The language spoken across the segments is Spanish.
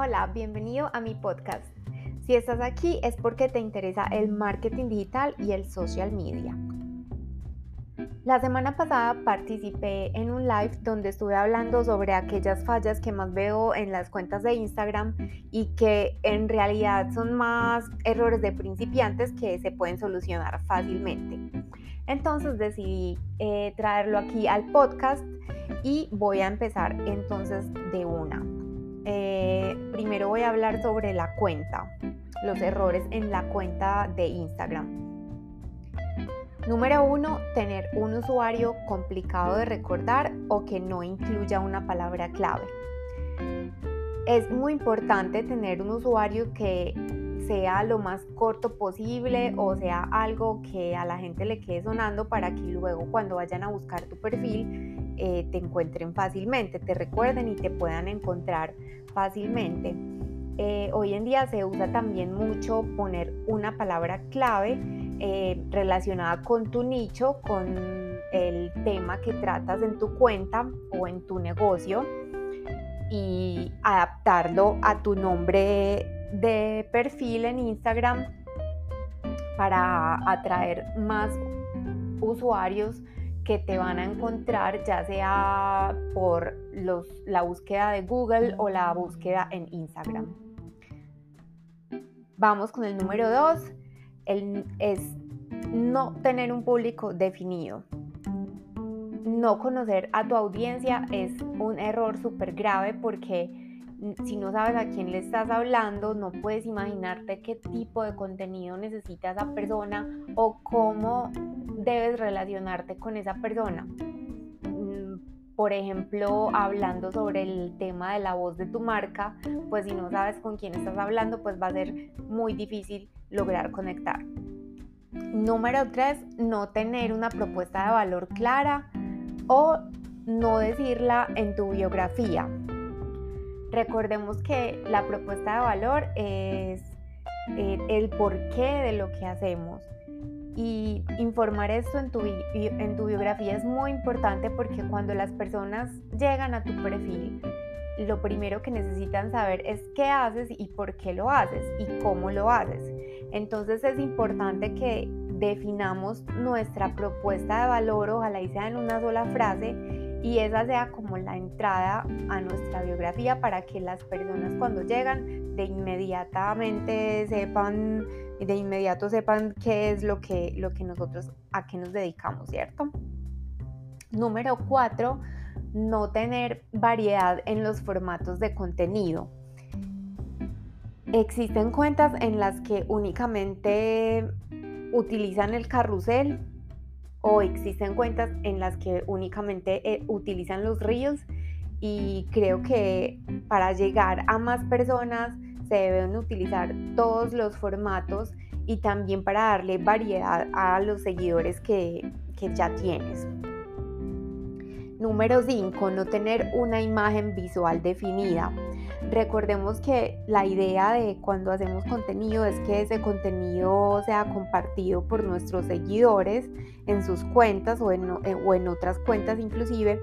Hola, bienvenido a mi podcast. Si estás aquí es porque te interesa el marketing digital y el social media. La semana pasada participé en un live donde estuve hablando sobre aquellas fallas que más veo en las cuentas de Instagram y que en realidad son más errores de principiantes que se pueden solucionar fácilmente. Entonces decidí eh, traerlo aquí al podcast y voy a empezar entonces de una. Eh, primero voy a hablar sobre la cuenta, los errores en la cuenta de Instagram. Número uno, tener un usuario complicado de recordar o que no incluya una palabra clave. Es muy importante tener un usuario que sea lo más corto posible o sea algo que a la gente le quede sonando para que luego cuando vayan a buscar tu perfil eh, te encuentren fácilmente, te recuerden y te puedan encontrar fácilmente. Eh, hoy en día se usa también mucho poner una palabra clave eh, relacionada con tu nicho, con el tema que tratas en tu cuenta o en tu negocio y adaptarlo a tu nombre de perfil en Instagram para atraer más usuarios que te van a encontrar ya sea por los, la búsqueda de Google o la búsqueda en Instagram. Vamos con el número 2 es no tener un público definido. No conocer a tu audiencia es un error súper grave porque si no sabes a quién le estás hablando, no puedes imaginarte qué tipo de contenido necesita esa persona o cómo debes relacionarte con esa persona. Mm, por ejemplo, hablando sobre el tema de la voz de tu marca, pues si no sabes con quién estás hablando, pues va a ser muy difícil lograr conectar. Número 3, no tener una propuesta de valor clara o no decirla en tu biografía. Recordemos que la propuesta de valor es eh, el porqué de lo que hacemos. Y informar esto en tu, en tu biografía es muy importante porque cuando las personas llegan a tu perfil, lo primero que necesitan saber es qué haces y por qué lo haces y cómo lo haces. Entonces es importante que definamos nuestra propuesta de valor, ojalá y sea en una sola frase, y esa sea como la entrada a nuestra biografía para que las personas cuando llegan de inmediatamente sepan, de inmediato sepan qué es lo que, lo que nosotros, a qué nos dedicamos, ¿cierto? Número cuatro, no tener variedad en los formatos de contenido. Existen cuentas en las que únicamente utilizan el carrusel o existen cuentas en las que únicamente eh, utilizan los reels y creo que para llegar a más personas se deben utilizar todos los formatos y también para darle variedad a los seguidores que, que ya tienes. Número 5. No tener una imagen visual definida. Recordemos que la idea de cuando hacemos contenido es que ese contenido sea compartido por nuestros seguidores en sus cuentas o en, otras cuentas inclusive.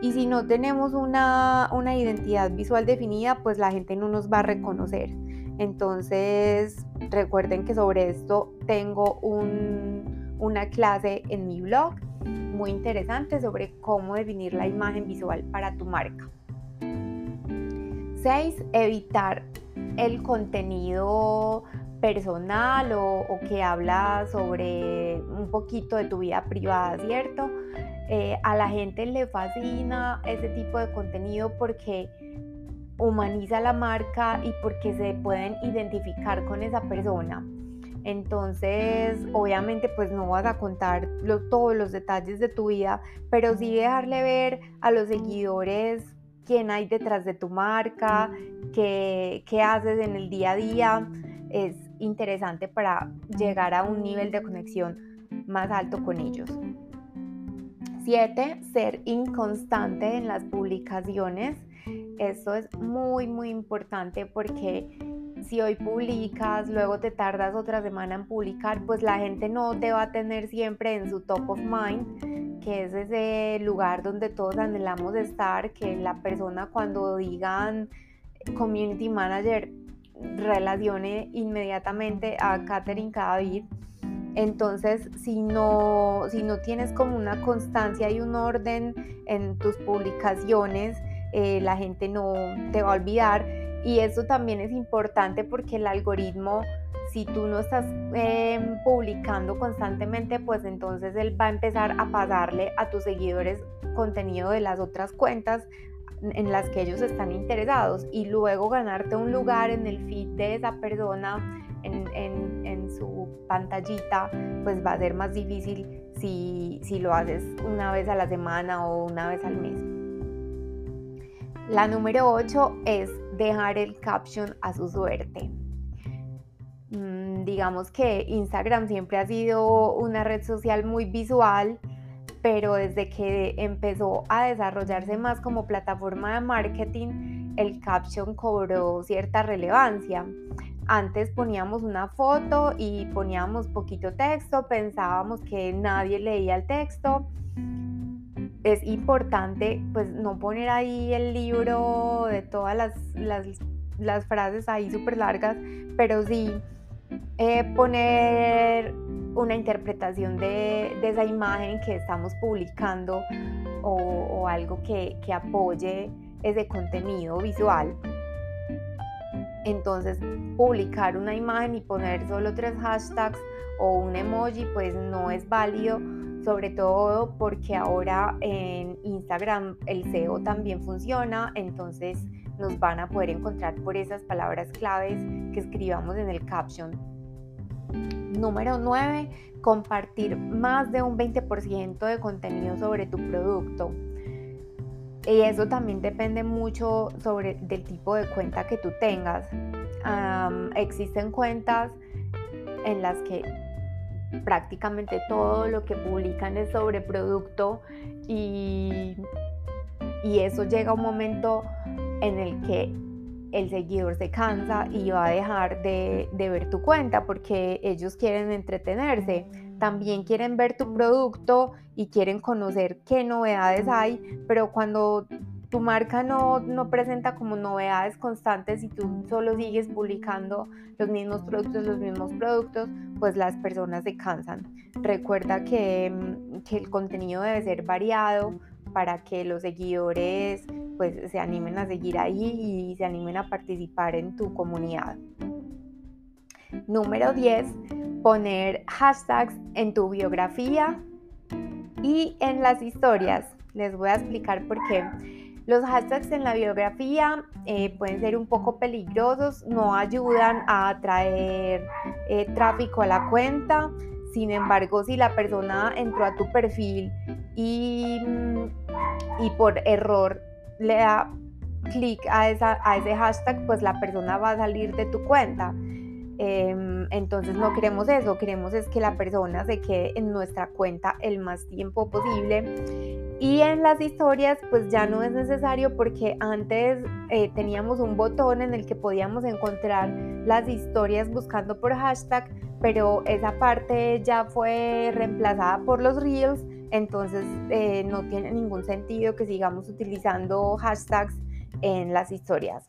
Y si no tenemos una, identidad visual definida, pues la gente no nos va a reconocer. Entonces, recuerden que sobre esto tengo un, una clase en mi blog muy interesante sobre cómo definir la imagen visual para tu marca. 6. Evitar el contenido personal o, que habla sobre un poquito de tu vida privada, ¿cierto? Eh, a la gente le fascina ese tipo de contenido porque humaniza la marca y porque se pueden identificar con esa persona. Entonces, obviamente, pues no vas a contar todos los detalles de tu vida, pero sí dejarle ver a los seguidores quién hay detrás de tu marca, qué, qué haces en el día a día. Es interesante para llegar a un nivel de conexión más alto con ellos. 7. Ser inconstante en las publicaciones. Esto es muy, muy importante porque si hoy publicas, luego te tardas otra semana en publicar, pues la gente no te va a tener siempre en su top of mind, que es ese lugar donde todos anhelamos estar, que la persona cuando digan community manager relacione inmediatamente a Catherine Cadavid. Entonces, si no, si no tienes como una constancia y un orden en tus publicaciones, eh, la gente no te va a olvidar. Y eso también es importante porque el algoritmo, si tú no estás em, publicando constantemente, pues entonces él va a empezar a pasarle a tus seguidores contenido de las otras cuentas en las que ellos están interesados y luego ganarte un lugar en el feed de esa persona en, su pantallita, pues va a ser más difícil si, si lo haces una vez a la semana o una vez al mes. La número 8 es dejar el caption a su suerte. Mm, digamos que Instagram siempre ha sido una red social muy visual pero desde que empezó a desarrollarse más como plataforma de marketing, el caption cobró cierta relevancia. Antes poníamos una foto y poníamos poquito texto, pensábamos que nadie leía el texto. Es importante pues no poner ahí el libro de todas las, frases ahí súper largas, pero sí eh, poner una interpretación de, esa imagen que estamos publicando o, algo que, que apoye ese contenido visual. Entonces, publicar una imagen y poner solo tres hashtags o un emoji, pues no es válido, sobre todo porque ahora en Instagram el SEO también funciona, entonces nos van a poder encontrar por esas palabras claves que escribamos en el caption. Número 9, compartir más de un 20% de contenido sobre tu producto. Y eso también depende mucho sobre del tipo de cuenta que tú tengas. existen cuentas en las que prácticamente todo lo que publican es sobre producto y, y eso llega a un momento en el que el seguidor se cansa y va a dejar de, ver tu cuenta porque ellos quieren entretenerse. También quieren ver tu producto y quieren conocer qué novedades hay, pero cuando tu marca no, presenta como novedades constantes y tú solo sigues publicando los mismos productos, los mismos productos, pues las personas se cansan. Recuerda que, que el contenido debe ser variado para que los seguidores pues se animen a seguir ahí y se animen a participar en tu comunidad. Número 10, poner hashtags en tu biografía y en las historias. Les voy a explicar por qué. Los hashtags en la biografía eh, pueden ser un poco peligrosos, no ayudan a atraer eh, tráfico a la cuenta. Sin embargo, si la persona entró a tu perfil y, mm, y por error le da clic a, ese hashtag, pues la persona va a salir de tu cuenta. Em, entonces no queremos eso, queremos es que la persona se quede en nuestra cuenta el más tiempo posible. Y en las historias pues ya no es necesario porque antes eh, teníamos un botón en el que podíamos encontrar las historias buscando por hashtag, pero esa parte ya fue reemplazada por los reels entonces eh, no tiene ningún sentido que sigamos utilizando hashtags en las historias.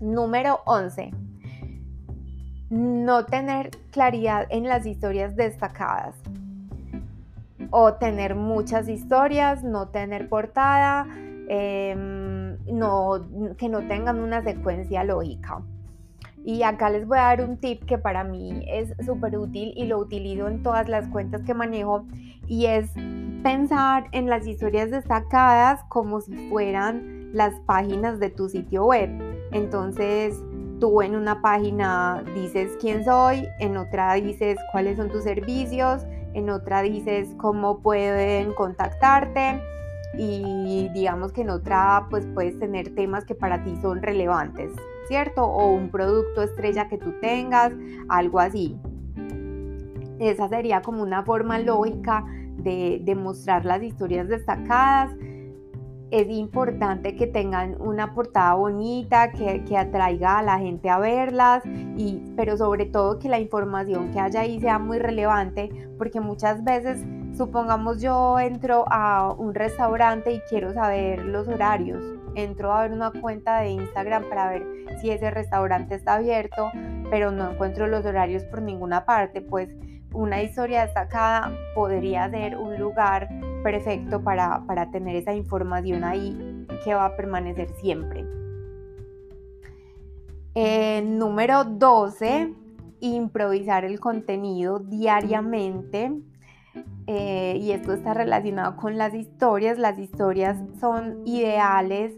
Número 11. No tener claridad en las historias destacadas. O tener muchas historias, no tener portada, em, que no tengan una secuencia lógica. Y acá les voy a dar un tip que para mí es súper útil y lo utilizo en todas las cuentas que manejo y es pensar en las historias destacadas como si fueran las páginas de tu sitio web. Entonces, tú en una página dices quién soy, en otra dices cuáles son tus servicios, en otra dices cómo pueden contactarte y digamos que en otra pues puedes tener temas que para ti son relevantes. ¿cierto? O un producto estrella que tú tengas, algo así. Esa sería como una forma lógica de, mostrar las historias destacadas. Es importante que tengan una portada bonita, que, que, atraiga a la gente a verlas, y, pero sobre todo que la información que haya ahí sea muy relevante, porque muchas veces, supongamos yo entro a un restaurante y quiero saber los horarios. Entro a ver una cuenta de Instagram para ver si ese restaurante está abierto, pero no encuentro los horarios por ninguna parte, pues una historia destacada podría ser un lugar perfecto para, para tener esa información ahí que va a permanecer siempre. Eh, número 12, improvisar el contenido diariamente. Eh, y esto está relacionado con las historias. Las historias son ideales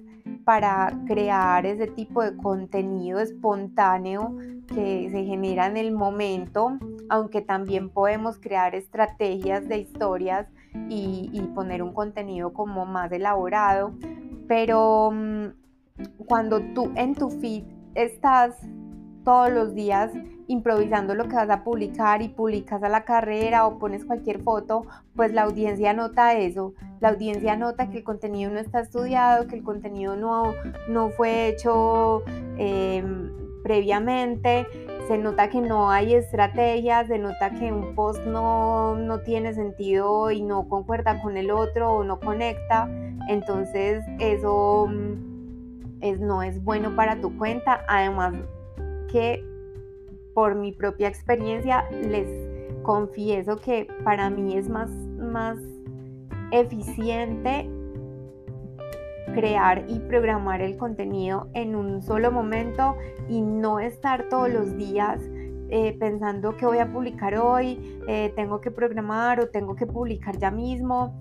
para crear ese tipo de contenido espontáneo que se genera en el momento, aunque también podemos crear estrategias de historias y, poner un contenido como más elaborado. Pero mm, cuando tú en tu feed estás todos los días improvisando lo que vas a publicar y publicas a la carrera o pones cualquier foto, pues la audiencia nota eso. La audiencia nota que el contenido no está estudiado, que el contenido no, no fue hecho em, previamente, se nota que no hay estrategias, se nota que un post no, no tiene sentido y no concuerda con el otro o no conecta. Entonces eso mm, es, no es bueno para tu cuenta. Además que por mi propia experiencia les confieso que para mí es más, más eficiente crear y programar el contenido en un solo momento y no estar todos los días eh, pensando que voy a publicar hoy, eh, tengo que programar o tengo que publicar ya mismo.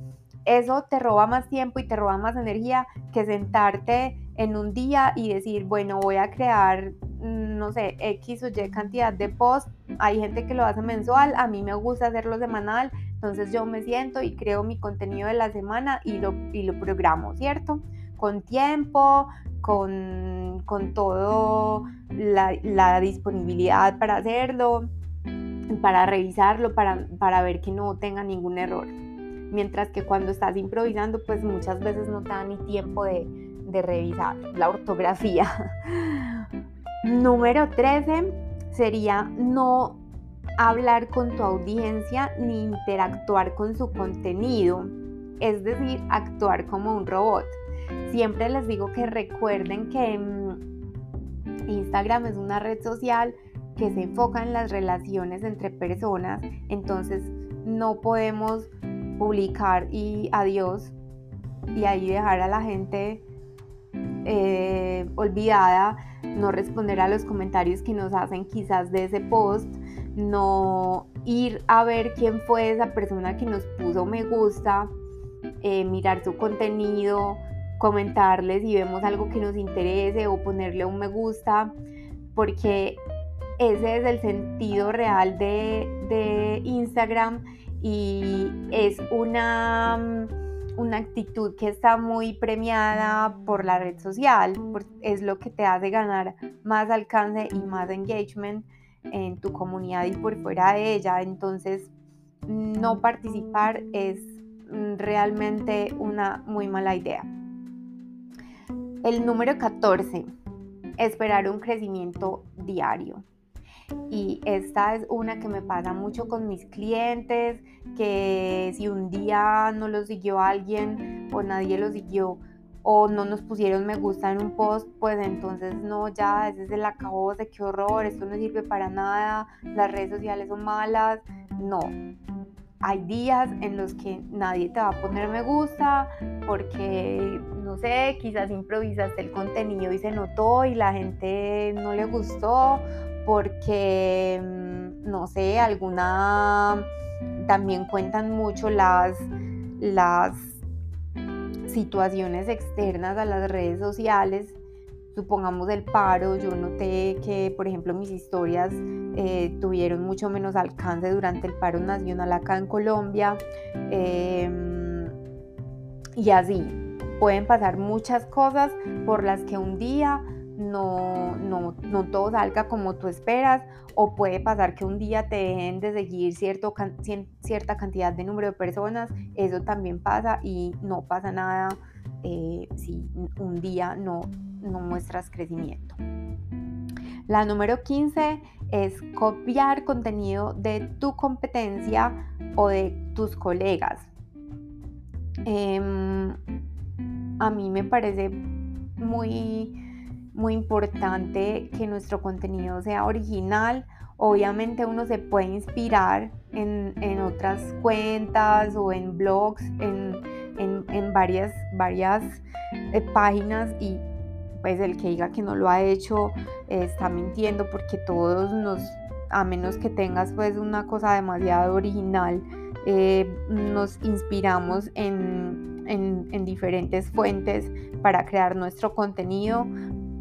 Eso te roba más tiempo y te roba más energía que sentarte en un día y decir, bueno, voy a crear Mm, no sé, X o Y cantidad de posts. Hay gente que lo hace mensual, a mí me gusta hacerlo semanal, entonces yo me siento y creo mi contenido de la semana y lo, y lo programo, ¿cierto? Con tiempo, con, con todo la, la, disponibilidad para hacerlo, para revisarlo, para, para ver que no tenga ningún error. Mientras que cuando estás improvisando, pues muchas veces no te da ni tiempo de, de revisar la ortografía. Número 13 sería no hablar con tu audiencia ni interactuar con su contenido, es decir, actuar como un robot. Siempre les digo que recuerden que mm, Instagram es una red social que se enfoca en las relaciones entre personas, entonces no podemos publicar y adiós y ahí dejar a la gente eh, olvidada, no responder a los comentarios que nos hacen quizás de ese post, no ir a ver quién fue esa persona que nos puso me gusta, eh, mirar su contenido, comentarles si vemos algo que nos interese o ponerle un me gusta, porque ese es el sentido real de, Instagram y es una una actitud que está muy premiada por la red social, es lo que te hace ganar más alcance y más engagement en tu comunidad y por fuera de ella. Entonces, no participar es mm, realmente una muy mala idea. El número 14, esperar un crecimiento diario. Y esta es una que me pasa mucho con mis clientes, que si un día no lo siguió alguien o nadie lo siguió o no nos pusieron me gusta en un post, pues entonces no, ya ese es el de qué horror, esto no sirve para nada, las redes sociales son malas. No, hay días en los que nadie te va a poner me gusta porque, no sé, quizás improvisaste el contenido y se notó y la gente no le gustó porque, mm, no sé, alguna, también cuentan mucho las, las situaciones externas a las redes sociales. Supongamos el paro, yo noté que, por ejemplo, mis historias eh, tuvieron mucho menos alcance durante el paro nacional acá en Colombia. Em, y así, pueden pasar muchas cosas por las que un día no, no, no, todo salga como tú esperas o puede pasar que un día te dejen de seguir cierto, cierta cantidad de número de personas, eso también pasa y no pasa nada eh, si un día no, no muestras crecimiento. La número 15 es copiar contenido de tu competencia o de tus colegas. Em, a mí me parece muy, muy importante que nuestro contenido sea original. Obviamente uno se puede inspirar en, otras cuentas o en blogs, en, varias, varias eh, páginas y pues el que diga que no lo ha hecho eh, está mintiendo porque todos nos, a menos que tengas pues una cosa demasiado original, eh, nos inspiramos en, en, diferentes fuentes para crear nuestro contenido,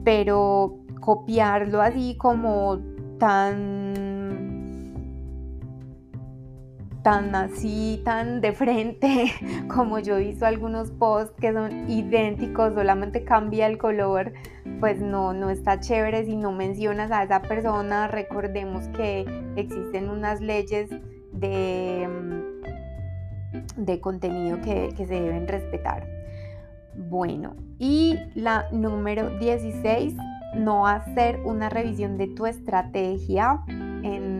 pero copiarlo así como tan tan así, tan de frente, como yo visto algunos posts que son idénticos, solamente cambia el color, pues no, no está chévere si no mencionas a esa persona. Recordemos que existen unas leyes de, mm, de contenido que, que se deben respetar. Bueno, y la número 16, no hacer una revisión de tu estrategia en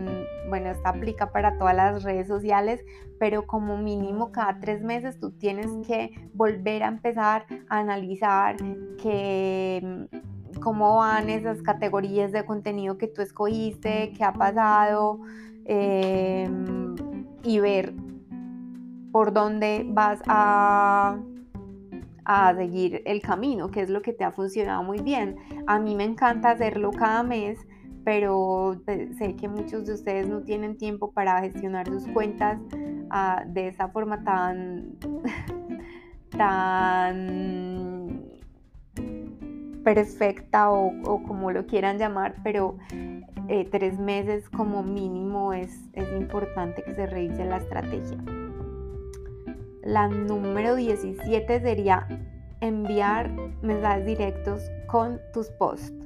bueno, esta aplica para todas las redes sociales, pero como mínimo cada tres meses tú tienes que volver a empezar a analizar que, mm, cómo van esas categorías de contenido que tú escogiste, qué ha pasado em, y ver por dónde vas a a seguir el camino, que es lo que te ha funcionado muy bien. A mí me encanta hacerlo cada mes pero pues, sé que muchos de ustedes no tienen tiempo para gestionar sus cuentas ah, de esa forma tan, tan perfecta o, como lo quieran llamar, pero eh, tres meses como mínimo es, es importante que se revise la estrategia. La número 17 sería enviar mensajes directos con tus posts.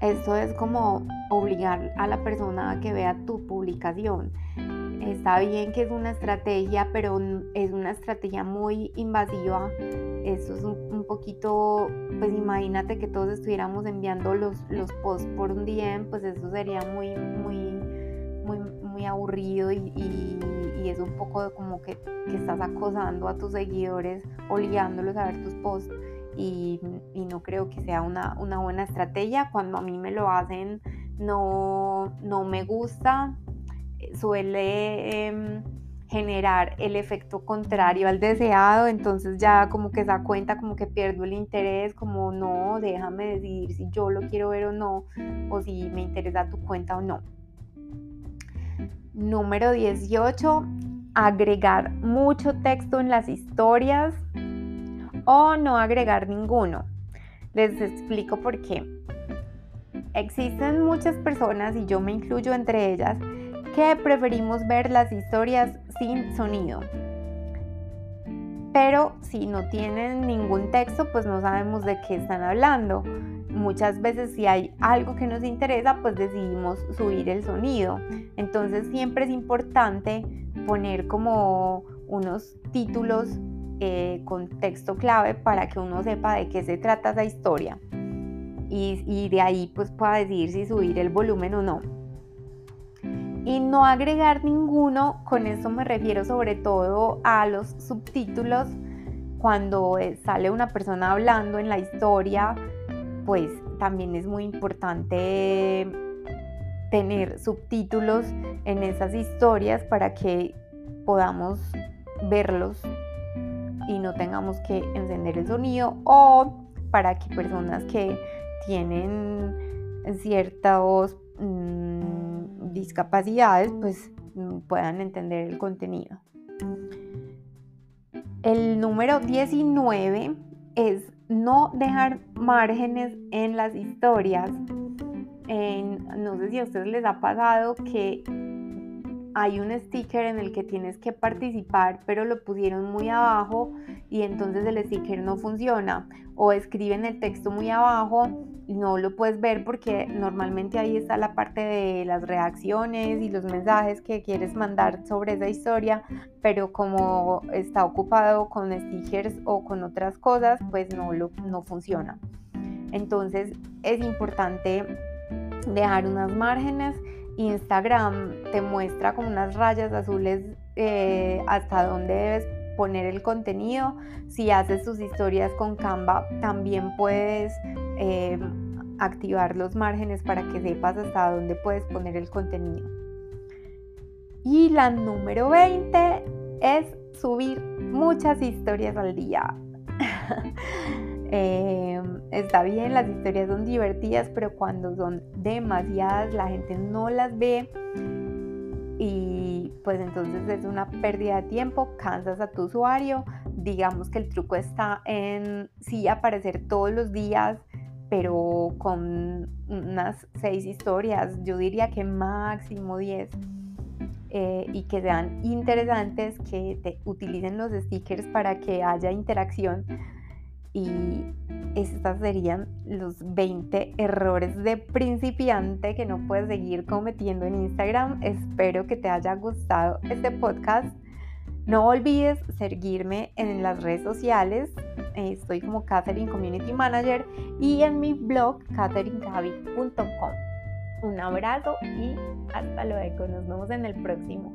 Esto es como obligar a la persona a que vea tu publicación. Está bien que es una estrategia, pero es una estrategia muy invasiva. Esto es un, poquito, pues imagínate que todos estuviéramos enviando los, los posts por un día, pues eso sería muy, muy, muy, muy aburrido y, y, es un poco como que, que estás acosando a tus seguidores, obligándolos a ver tus posts y, no creo que sea una, buena estrategia. Cuando a mí me lo hacen no, no me gusta, suele em, generar el efecto contrario al deseado, entonces ya como que se da cuenta, como que pierdo el interés, como no, déjame decidir si yo lo quiero ver o no, o si me interesa tu cuenta o no. Número 18, agregar mucho texto en las historias o no agregar ninguno. Les explico por qué. Existen muchas personas, y yo me incluyo entre ellas, que preferimos ver las historias sin sonido. Pero si no tienen ningún texto, pues no sabemos de qué están hablando. Muchas veces si hay algo que nos interesa, pues decidimos subir el sonido. Entonces siempre es importante poner como unos títulos eh, con texto clave para que uno sepa de qué se trata esa historia y, de ahí pues pueda decidir si subir el volumen o no. Y no agregar ninguno, con eso me refiero sobre todo a los subtítulos. Cuando eh, sale una persona hablando en la historia, pues también es muy importante tener subtítulos en esas historias para que podamos verlos y no tengamos que encender el sonido o para que personas que tienen ciertas mm, discapacidades pues mm, puedan entender el contenido. El número 19 es no dejar márgenes en las historias. no sé si a ustedes les ha pasado que hay un sticker en el que tienes que participar, pero lo pusieron muy abajo y entonces el sticker no funciona. O escriben el texto muy abajo y no lo puedes ver porque normalmente ahí está la parte de las reacciones y los mensajes que quieres mandar sobre esa historia, pero como está ocupado con stickers o con otras cosas, pues no, lo, no funciona. Entonces es importante dejar unas márgenes Instagram te muestra con unas rayas azules eh, hasta dónde debes poner el contenido. Si haces tus historias con Canva, también puedes eh, activar los márgenes para que sepas hasta dónde puedes poner el contenido. Y la número 20 es subir muchas historias al día. Em, está bien, las historias son divertidas, pero cuando son demasiadas la gente no las ve y pues entonces es una pérdida de tiempo, cansas a tu usuario. Digamos que el truco está en sí aparecer todos los días, pero con unas seis historias, yo diría que máximo 10 eh, y que sean interesantes, que te utilicen los stickers para que haya interacción. Y estos serían los 20 errores de principiante que no puedes seguir cometiendo en Instagram. Espero que te haya gustado este podcast. No olvides seguirme en las redes sociales. Estoy como Catherine Community Manager y en mi blog catherinegavi.com. Un abrazo y hasta luego. Nos vemos en el próximo.